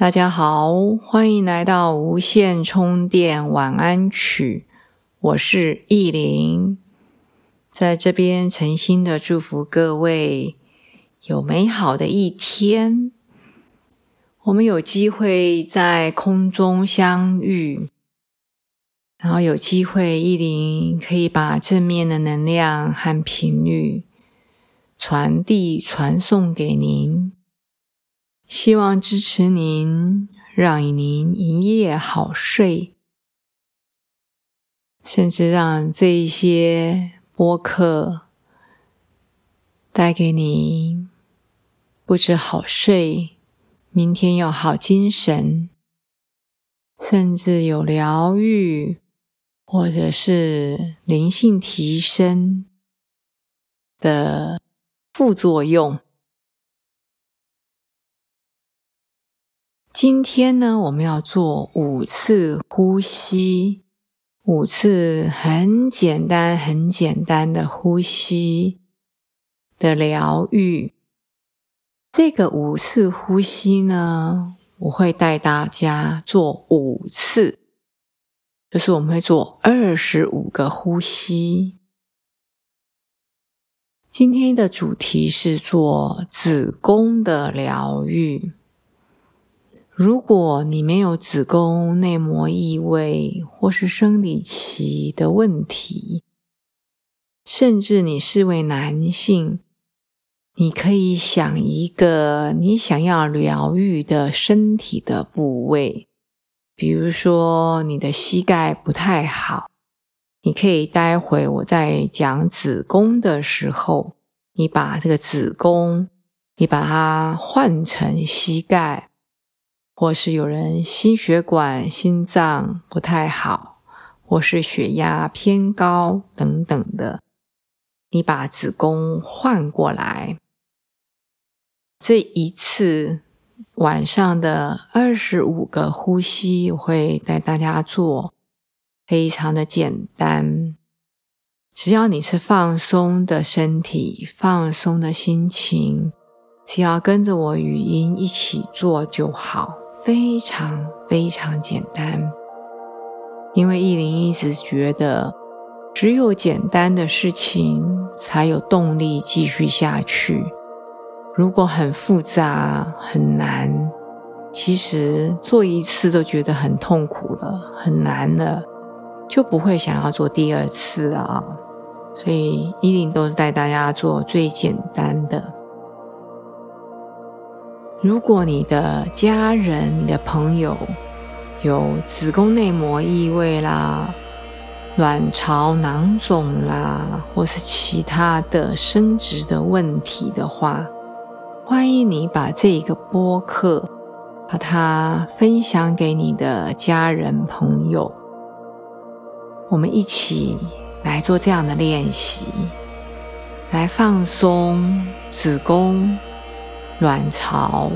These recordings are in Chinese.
大家好，欢迎来到无线充电晚安曲。我是意林，在这边诚心的祝福各位有美好的一天。我们有机会在空中相遇，然后有机会意林可以把正面的能量和频率传递传送给您。希望支持您，让您一夜好睡，甚至让这一些播客带给你不止好睡，明天有好精神，甚至有疗愈或者是灵性提升的副作用。今天呢，我们要做五次呼吸，五次很简单、很简单的呼吸的疗愈。这个五次呼吸呢，我会带大家做五次，就是我们会做二十五个呼吸。今天的主题是做子宫的疗愈。如果你没有子宫内膜异位或是生理期的问题，甚至你是位男性，你可以想一个你想要疗愈的身体的部位，比如说你的膝盖不太好，你可以待会我在讲子宫的时候，你把这个子宫，你把它换成膝盖。或是有人心血管、心脏不太好，或是血压偏高等等的，你把子宫换过来。这一次晚上的二十五个呼吸，我会带大家做，非常的简单。只要你是放松的身体、放松的心情，只要跟着我语音一起做就好。非常非常简单，因为意林一直觉得，只有简单的事情才有动力继续下去。如果很复杂很难，其实做一次都觉得很痛苦了，很难了，就不会想要做第二次啊。所以意林都是带大家做最简单的。如果你的家人、你的朋友有子宫内膜异位啦、卵巢囊肿啦，或是其他的生殖的问题的话，欢迎你把这一个播客把它分享给你的家人朋友，我们一起来做这样的练习，来放松子宫。卵巢，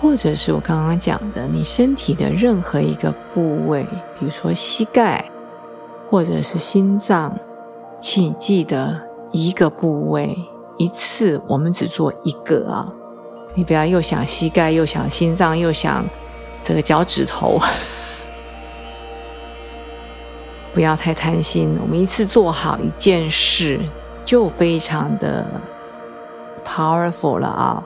或者是我刚刚讲的，你身体的任何一个部位，比如说膝盖，或者是心脏，请记得一个部位一次，我们只做一个啊！你不要又想膝盖，又想心脏，又想这个脚趾头，不要太贪心。我们一次做好一件事，就非常的 powerful 了啊！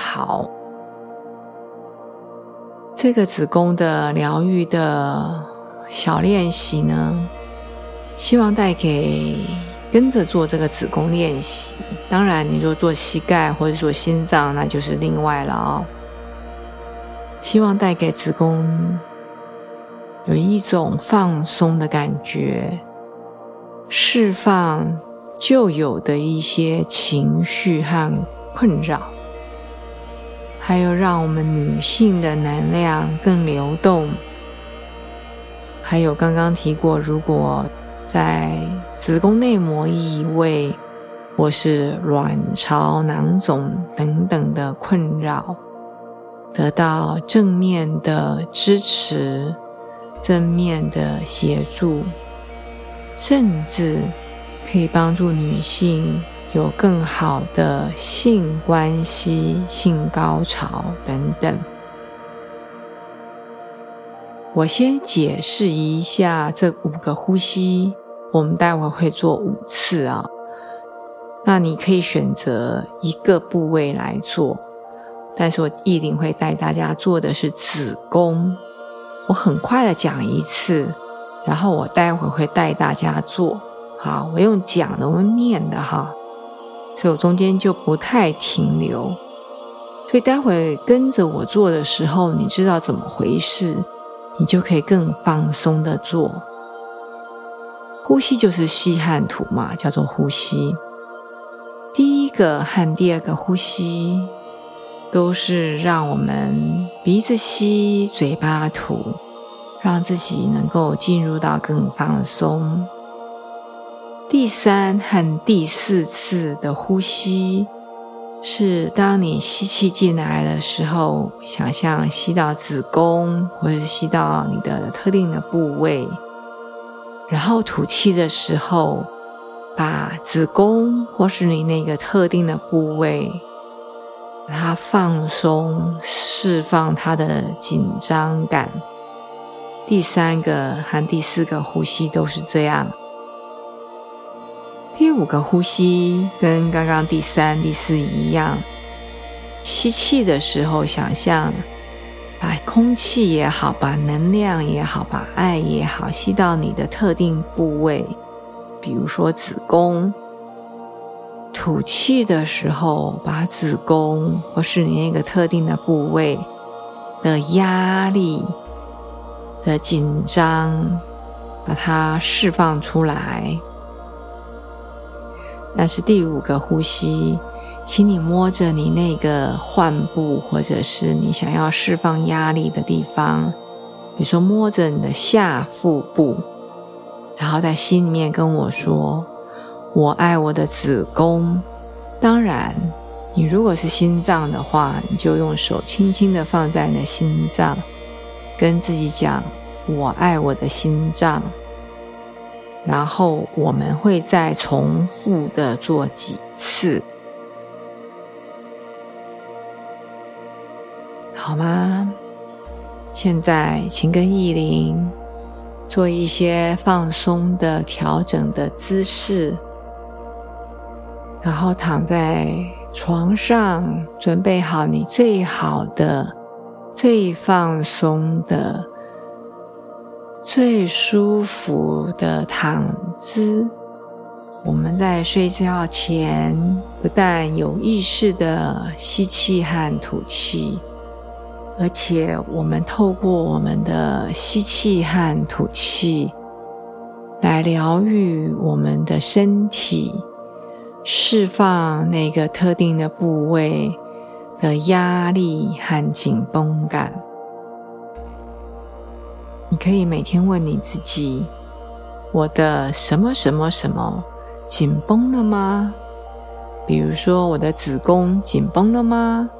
好，这个子宫的疗愈的小练习呢，希望带给跟着做这个子宫练习。当然，你若做膝盖或者做心脏，那就是另外了哦。希望带给子宫有一种放松的感觉，释放旧有的一些情绪和困扰。还有让我们女性的能量更流动，还有刚刚提过，如果在子宫内膜异位或是卵巢囊肿等等的困扰，得到正面的支持、正面的协助，甚至可以帮助女性有更好的性关系、性高潮等等。我先解释一下这五个呼吸，我们待会会做五次啊。那你可以选择一个部位来做，但是我一定会带大家做的是子宫。我很快的讲一次，然后我待会会带大家做。好，我用讲的，我用念的哈，所以我中间就不太停留。所以待会跟着我做的时候，你知道怎么回事。你就可以更放松的做呼吸，就是吸和吐嘛，叫做呼吸。第一个和第二个呼吸都是让我们鼻子吸，嘴巴吐，让自己能够进入到更放松。第三和第四次的呼吸。是当你吸气进来的时候，想象吸到子宫，或者是吸到你的特定的部位，然后吐气的时候，把子宫或是你那个特定的部位，把它放松，释放它的紧张感。第三个和第四个呼吸都是这样。第五个呼吸跟刚刚第三、第四一样，吸气的时候，想象把空气也好，把能量也好，把爱也好，吸到你的特定部位，比如说子宫。吐气的时候，把子宫或是你那个特定的部位的压力的紧张，把它释放出来。那是第五个呼吸，请你摸着你那个患部，或者是你想要释放压力的地方，比如说摸着你的下腹部，然后在心里面跟我说：“我爱我的子宫。”当然，你如果是心脏的话，你就用手轻轻的放在你的心脏，跟自己讲：“我爱我的心脏。”然后我们会再重复的做几次，好吗？现在请跟意林做一些放松的调整的姿势，然后躺在床上，准备好你最好的、最放松的。最舒服的躺姿。我们在睡觉前，不但有意识的吸气和吐气，而且我们透过我们的吸气和吐气，来疗愈我们的身体，释放那个特定的部位的压力和紧绷感。你可以每天问你自己：我的什么什么什么紧绷了吗？比如说，我的子宫紧绷了吗？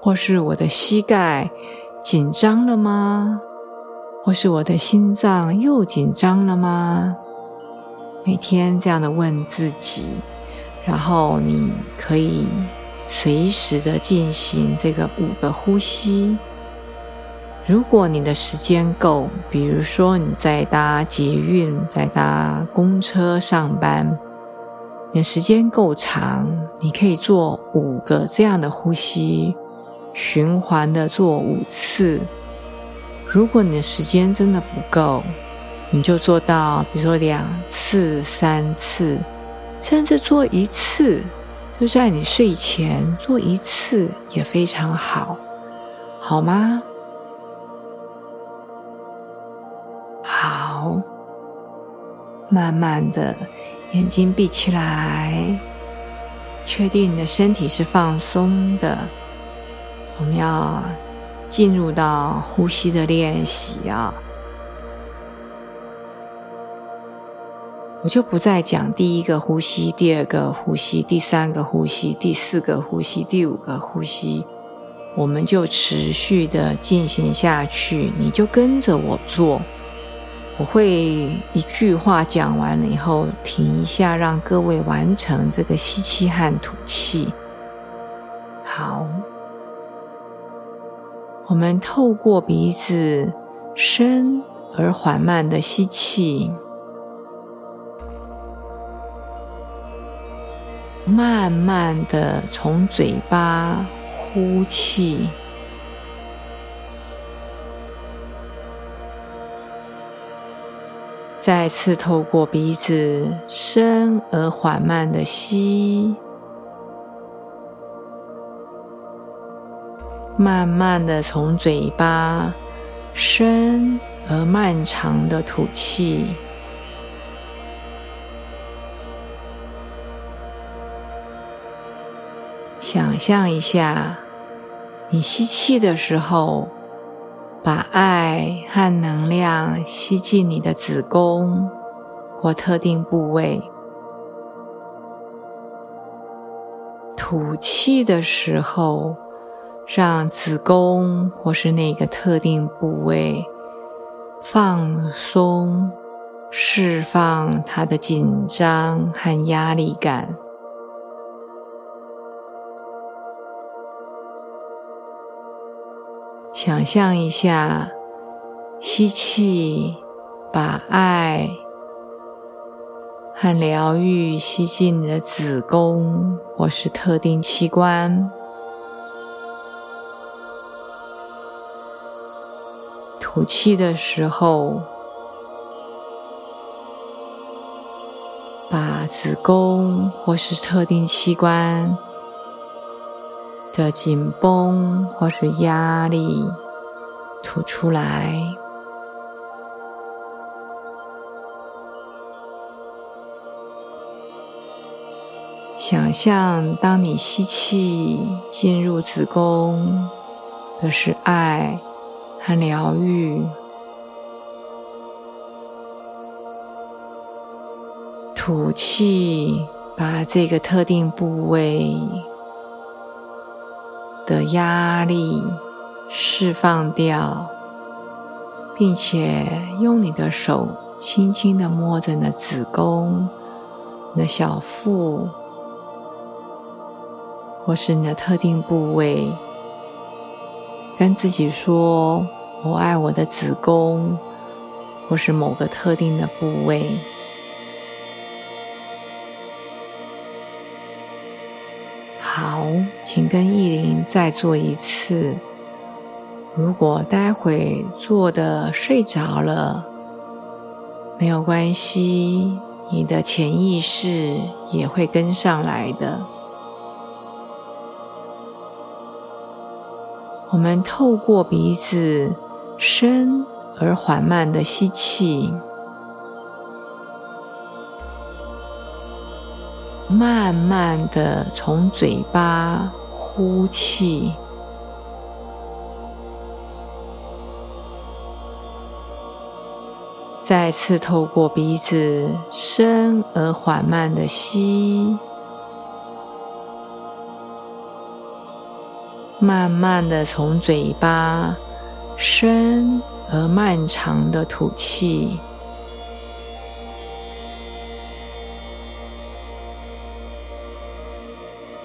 或是我的膝盖紧张了吗？或是我的心脏又紧张了吗？每天这样的问自己，然后你可以随时的进行这个五个呼吸。如果你的时间够，比如说你在搭捷运、在搭公车上班，你的时间够长，你可以做五个这样的呼吸，循环的做五次。如果你的时间真的不够，你就做到，比如说两次、三次，甚至做一次，就在你睡前做一次也非常好，好吗？慢慢的，眼睛闭起来，确定你的身体是放松的。我们要进入到呼吸的练习啊。我就不再讲第一个呼吸、第二个呼吸、第三个呼吸、第四个呼吸、第五个呼吸，我们就持续的进行下去。你就跟着我做，我会一句话讲完了以后停一下，让各位完成这个吸气和吐气。好，我们透过鼻子深而缓慢的吸气。慢慢的从嘴巴呼气，再次透过鼻子深而缓慢的吸，慢慢的从嘴巴深而漫长的吐气。想象一下，你吸气的时候，把爱和能量吸进你的子宫或特定部位；吐气的时候，让子宫或是那个特定部位放松，释放它的紧张和压力感。想象一下，吸气，把爱和疗愈吸进你的子宫或是特定器官；吐气的时候，把子宫或是特定器官。的紧绷或是压力吐出来，想象当你吸气进入子宫的是爱和疗愈，吐气把这个特定部位。的压力释放掉，并且用你的手轻轻的摸着你的子宫、你的小腹，或是你的特定部位，跟自己说：“我爱我的子宫，或是某个特定的部位。”好，请跟意林再做一次。如果待会做的睡着了，没有关系，你的潜意识也会跟上来的。我们透过鼻子深而缓慢的吸气。慢慢的从嘴巴呼气，再次透过鼻子深而缓慢的吸，慢慢的从嘴巴深而漫长的吐气。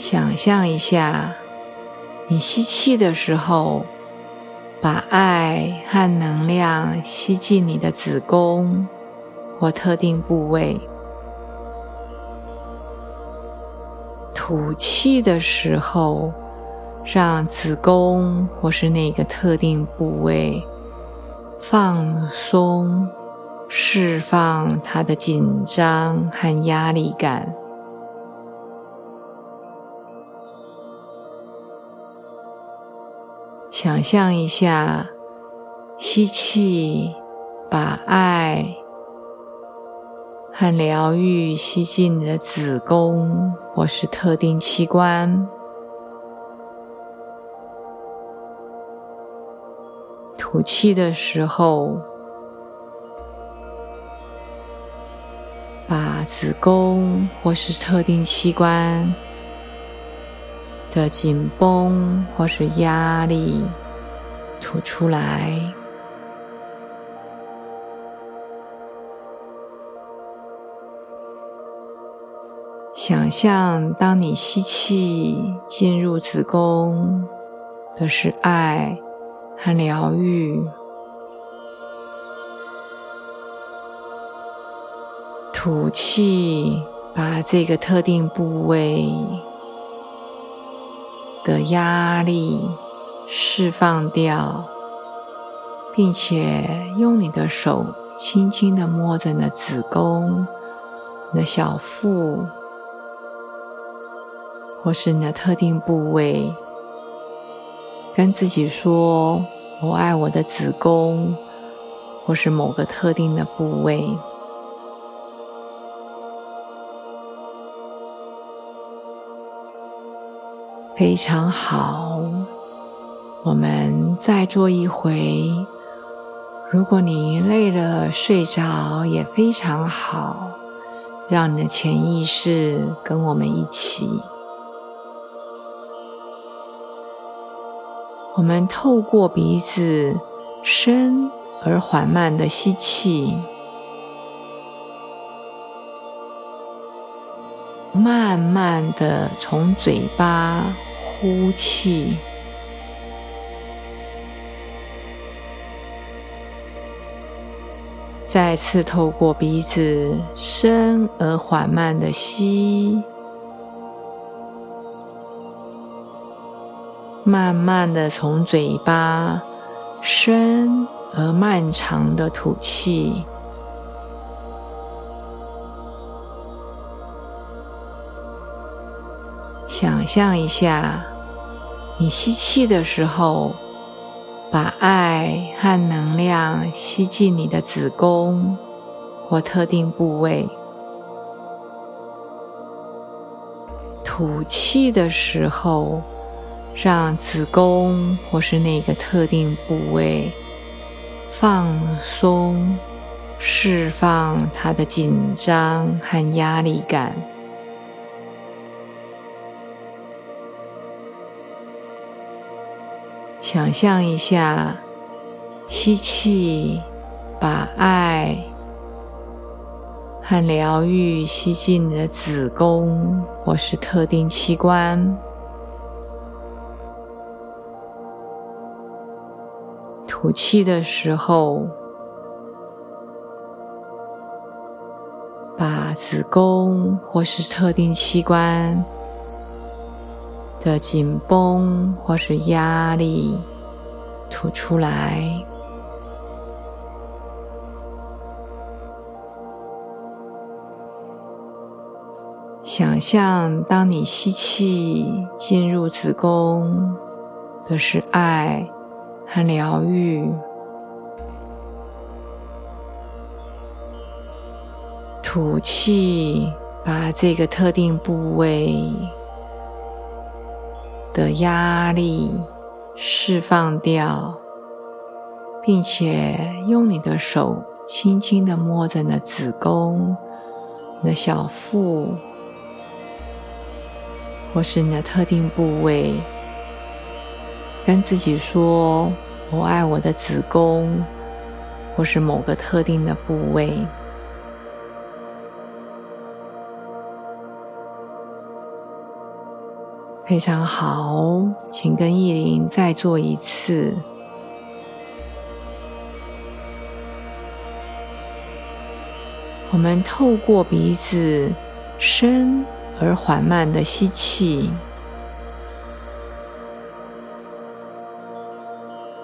想象一下，你吸气的时候，把爱和能量吸进你的子宫或特定部位；吐气的时候，让子宫或是那个特定部位放松，释放它的紧张和压力感。想象一下，吸气，把爱和疗愈吸进你的子宫或是特定器官；吐气的时候，把子宫或是特定器官的紧绷或是压力吐出来。想象，当你吸气进入子宫的是爱和疗愈，吐气把这个特定部位的压力释放掉，并且用你的手轻轻的摸着你的子宫、你的小腹。或是你的特定部位，跟自己说：“我爱我的子宫，或是某个特定的部位。”非常好，我们再做一回。如果你累了睡着也非常好，让你的潜意识跟我们一起。我们透过鼻子深而缓慢的吸气，慢慢的从嘴巴呼气，再次透过鼻子深而缓慢的吸。慢慢的从嘴巴深而漫长的吐气，想象一下，你吸气的时候，把爱和能量吸进你的子宫或特定部位；吐气的时候。让子宫或是那个特定部位放松，释放它的紧张和压力感。想象一下，吸气，把爱和疗愈吸进你的子宫或是特定器官。吐气的时候，把子宫或是特定器官的紧绷或是压力吐出来。想象，当你吸气进入子宫的是爱。和疗愈，吐气，把这个特定部位的压力释放掉，并且用你的手轻轻的摸着你的子宫、你的小腹，或是你的特定部位。跟自己说：“我爱我的子宫，或是某个特定的部位。”非常好，请跟意林再做一次。我们透过鼻子深而缓慢的吸气。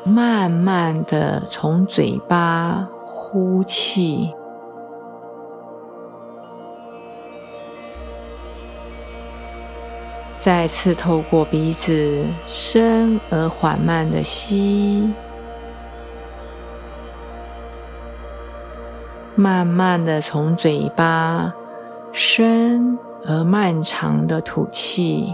慢慢的从嘴巴呼气，再次透过鼻子深而缓慢的吸，慢慢的从嘴巴深而漫长的吐气。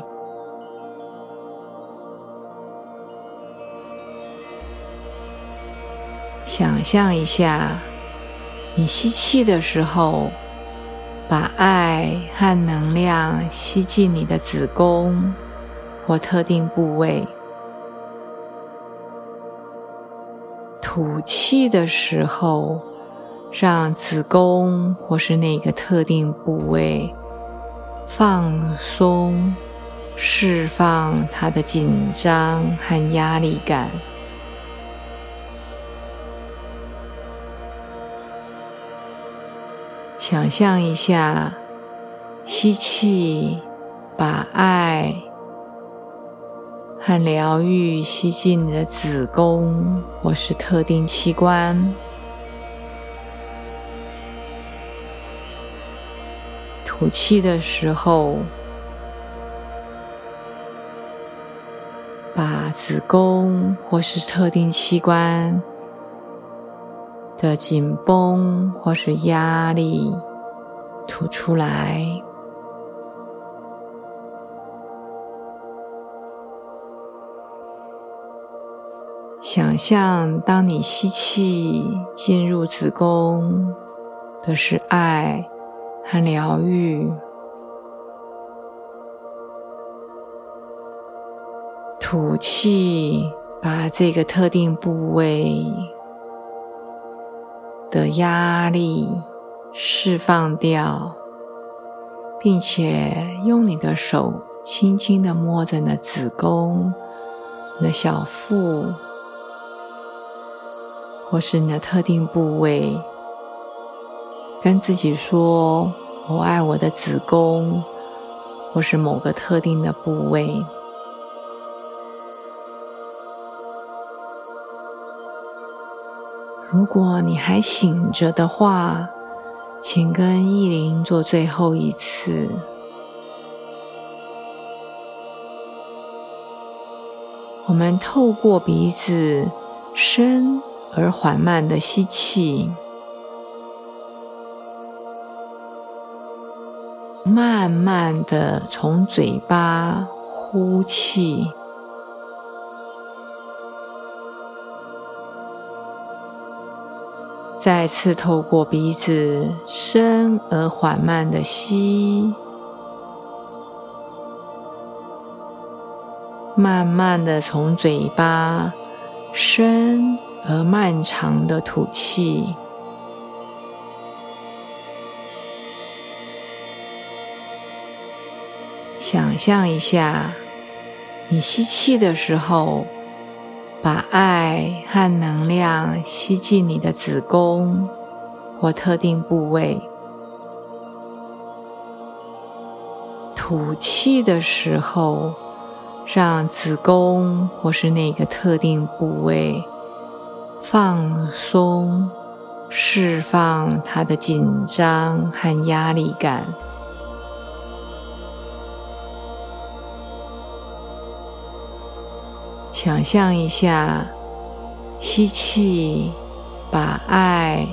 想象一下，你吸气的时候，把爱和能量吸进你的子宫或特定部位。吐气的时候，让子宫或是那个特定部位放松，释放它的紧张和压力感。想象一下，吸气，把爱。和疗愈吸进你的子宫或是特定器官，吐气的时候，把子宫或是特定器官的紧绷或是压力吐出来。想象，当你吸气进入子宫的是爱和疗愈，吐气把这个特定部位的压力释放掉，并且用你的手轻轻的摸着你的子宫、你的小腹。或是你的特定部位，跟自己说：“我爱我的子宫。”或是某个特定的部位。如果你还醒着的话，请跟意林做最后一次。我们透过鼻子深。而缓慢的吸气，慢慢的从嘴巴呼气，再次透过鼻子深而缓慢的吸，慢慢的从嘴巴深。而漫长的吐气，想象一下，你吸气的时候，把爱和能量吸进你的子宫或特定部位；吐气的时候，让子宫或是那个特定部位。放松，释放它的紧张和压力感。想象一下，吸气，把爱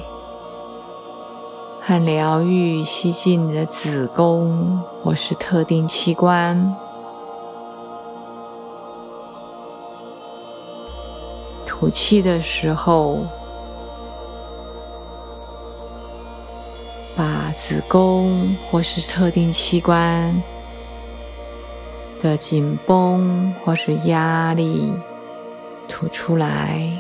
和疗愈吸进你的子宫或是特定器官。吐气的时候，把子宫或是特定器官的紧绷或是压力吐出来。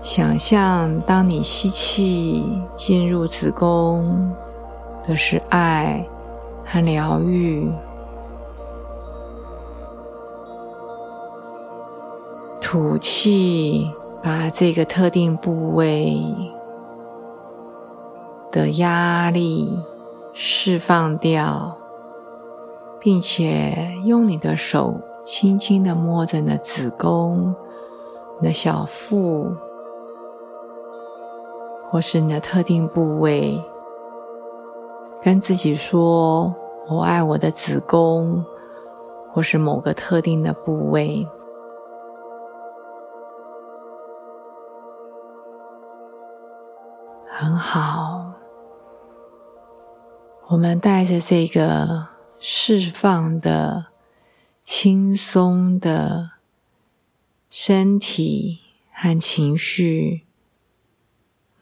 想象，当你吸气进入子宫的是爱。和疗愈，吐气，把这个特定部位的压力释放掉，并且用你的手轻轻的摸着你的子宫、你的小腹，或是你的特定部位。跟自己说：“我爱我的子宫，或是某个特定的部位。”很好，我们带着这个释放的、轻松的身体和情绪，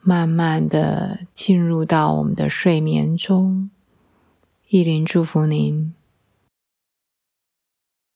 慢慢的进入到我们的睡眠中。意林祝福您。